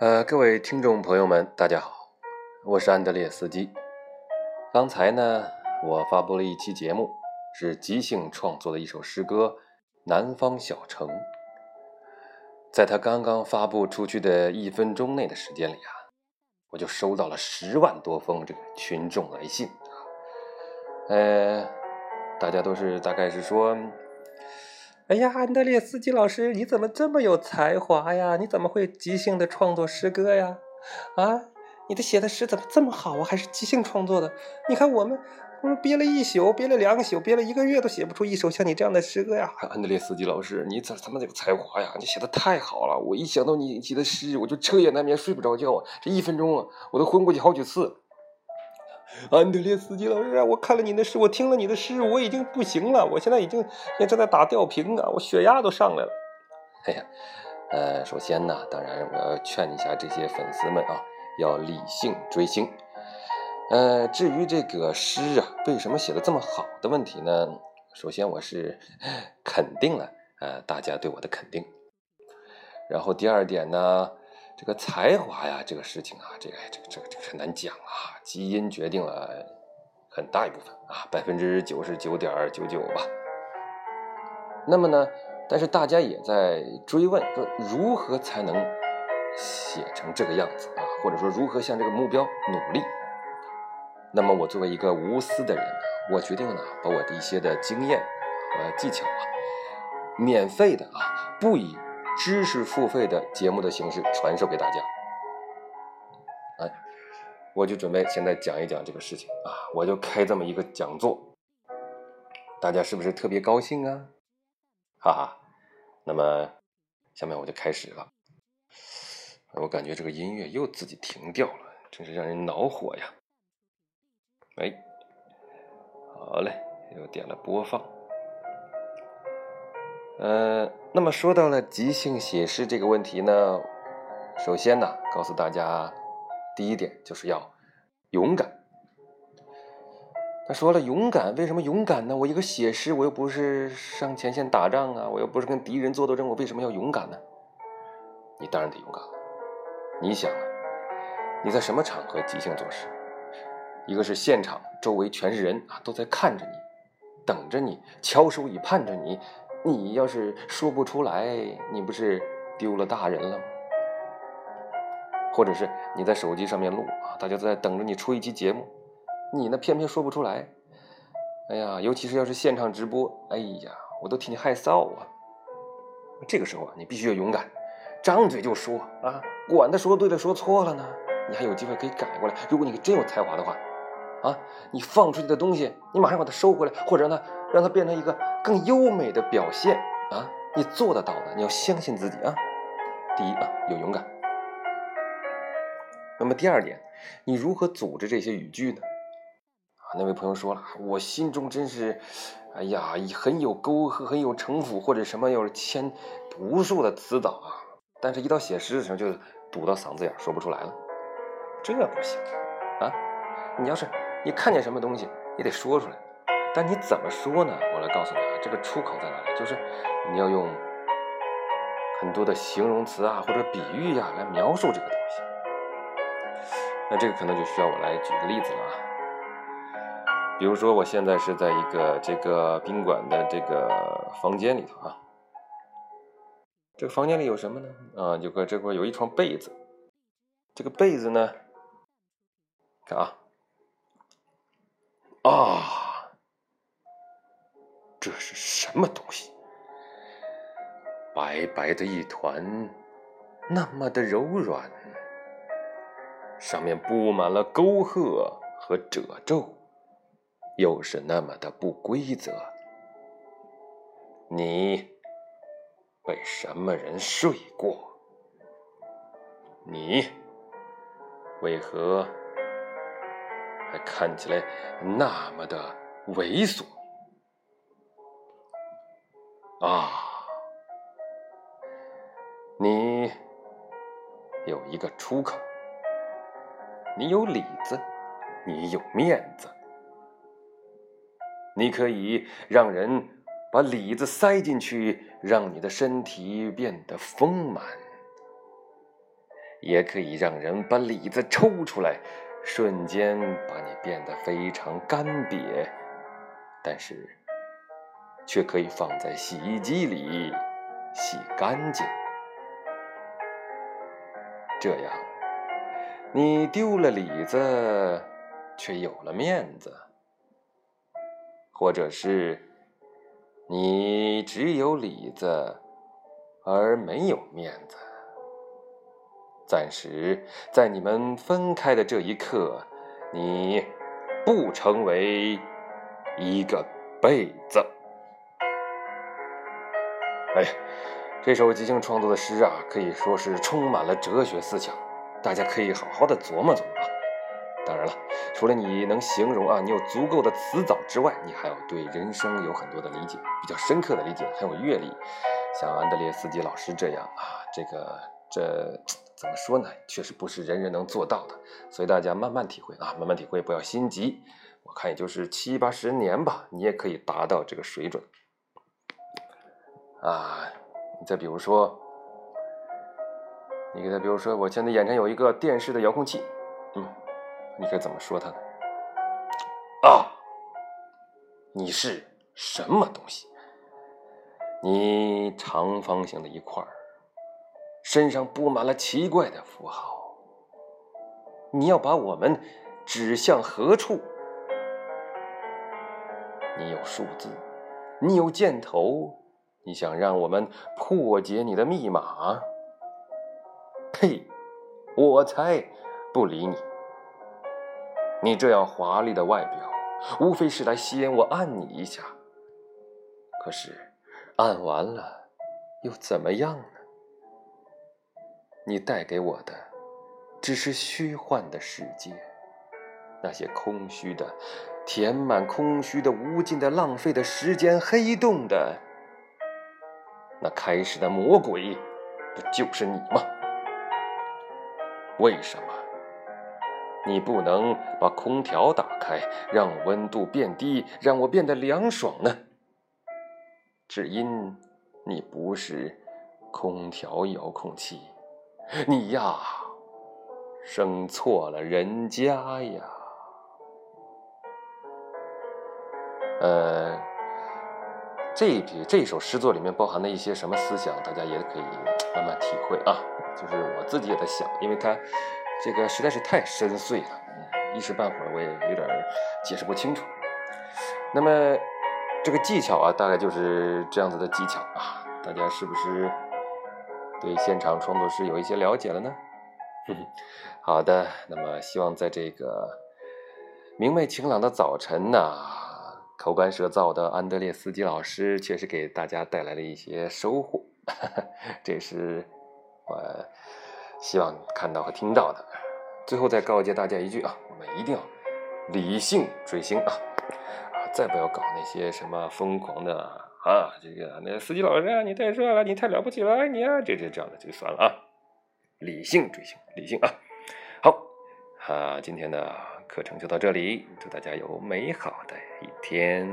呃，各位听众朋友们，大家好，我是安德烈斯基。刚才呢，我发布了一期节目，是即兴创作的一首诗歌《南方小城》。在他刚刚发布出去的一分钟内的时间里啊，我就收到了十万多封这个群众来信啊。呃，大家都是大概是说。哎呀，安德烈斯基老师，你怎么这么有才华呀？你怎么会即兴的创作诗歌呀？啊，你的写的诗怎么这么好啊？还是即兴创作的？你看我们，我们憋了一宿，憋了两宿，憋了一个月都写不出一首像你这样的诗歌呀！安德烈斯基老师，你怎怎么有才华呀？你写的太好了，我一想到你写的诗，我就彻夜难眠，睡不着觉啊！这一分钟啊，我都昏过去好几次。安德烈斯基老师啊，我看了你的诗，我听了你的诗，我已经不行了，我现在已经也正在打吊瓶啊，我血压都上来了。哎呀，呃，首先呢，当然我要劝一下这些粉丝们啊，要理性追星。呃，至于这个诗啊，为什么写的这么好的问题呢？首先我是肯定了呃大家对我的肯定，然后第二点呢。这个才华呀，这个事情啊，这个这个这个这个很难讲啊。基因决定了很大一部分啊，百分之九十九点九九吧。那么呢，但是大家也在追问说，如何才能写成这个样子啊？或者说如何向这个目标努力？那么我作为一个无私的人，我决定呢，把我的一些的经验和技巧啊，免费的啊，不以。知识付费的节目的形式传授给大家，哎，我就准备现在讲一讲这个事情啊，我就开这么一个讲座，大家是不是特别高兴啊？哈哈，那么下面我就开始了，我感觉这个音乐又自己停掉了，真是让人恼火呀！哎，好嘞，又点了播放。呃，那么说到了即兴写诗这个问题呢，首先呢，告诉大家，第一点就是要勇敢。他说了，勇敢，为什么勇敢呢？我一个写诗，我又不是上前线打仗啊，我又不是跟敌人做斗争，我为什么要勇敢呢？你当然得勇敢了。你想啊，你在什么场合即兴作诗？一个是现场，周围全是人啊，都在看着你，等着你，翘首以盼着你。你要是说不出来，你不是丢了大人了吗？或者是你在手机上面录啊，大家都在等着你出一期节目，你呢偏偏说不出来。哎呀，尤其是要是现场直播，哎呀，我都替你害臊啊！这个时候啊，你必须要勇敢，张嘴就说啊，管他说对了说错了呢，你还有机会可以改过来。如果你真有才华的话，啊，你放出去的东西，你马上把它收回来，或者呢，让它变成一个。更优美的表现啊！你做得到的，你要相信自己啊！第一啊，有勇敢。那么第二点，你如何组织这些语句呢？啊，那位朋友说了，我心中真是，哎呀，很有沟壑，很有城府，或者什么，要是牵无数的词藻啊，但是一到写诗的时候就堵到嗓子眼，说不出来了。这不行啊！你要是你看见什么东西，你得说出来。但你怎么说呢？我来告诉你啊，这个出口在哪里？就是你要用很多的形容词啊，或者比喻呀，来描述这个东西。那这个可能就需要我来举个例子了啊。比如说，我现在是在一个这个宾馆的这个房间里头啊。这个房间里有什么呢？啊，有个这块有一床被子。这个被子呢，看啊，啊。这是什么东西？白白的一团，那么的柔软，上面布满了沟壑和褶皱，又是那么的不规则。你被什么人睡过？你为何还看起来那么的猥琐？啊，你有一个出口，你有里子，你有面子，你可以让人把里子塞进去，让你的身体变得丰满。也可以让人把里子抽出来，瞬间把你变得非常干瘪，但是却可以放在洗衣机里洗干净。这样，你丢了里子，却有了面子；或者是你只有里子，而没有面子。暂时在你们分开的这一刻，你不成为一个被子。哎，这首即兴创作的诗啊，可以说是充满了哲学思想，大家可以好好的琢磨琢磨啊。当然了，除了你能形容啊，你有足够的词藻之外，你还要对人生有很多的理解，比较深刻的理解，很有阅历，像安德烈斯基老师这样啊，这个这。怎么说呢？确实不是人人能做到的，所以大家慢慢体会啊，慢慢体会，不要心急。我看也就是七八十年吧，你也可以达到这个水准。啊，你再比如说，你给他，比如说，我现在眼前有一个电视的遥控器，嗯，你该怎么说他呢？啊，你是什么东西？你长方形的一块儿。身上布满了奇怪的符号，你要把我们指向何处？你有数字，你有箭头，你想让我们破解你的密码？呸！我才不理你！你这样华丽的外表，无非是来吸引我按你一下。可是，按完了又怎么样呢？你带给我的，只是虚幻的世界，那些空虚的、填满空虚的、无尽的、浪费的时间黑洞的，那开始的魔鬼，不就是你吗？为什么你不能把空调打开，让温度变低，让我变得凉爽呢？只因你不是空调遥控器。你呀，生错了人家呀。呃，这笔这一首诗作里面包含的一些什么思想，大家也可以慢慢体会啊。就是我自己也在想，因为它这个实在是太深邃了，一时半会儿我也有点解释不清楚。那么这个技巧啊，大概就是这样子的技巧啊，大家是不是？对现场创作诗有一些了解了呢。好的，那么希望在这个明媚晴朗的早晨呢，口干舌燥的安德烈斯基老师确实给大家带来了一些收获，这是我希望看到和听到的。最后再告诫大家一句啊，我们一定要理性追星啊，啊，再不要搞那些什么疯狂的。啊，这个那司机老师啊，你太帅了，你太了不起了，你啊，这这这样的就算了啊，理性追星，理性啊。好，啊，今天的课程就到这里，祝大家有美好的一天。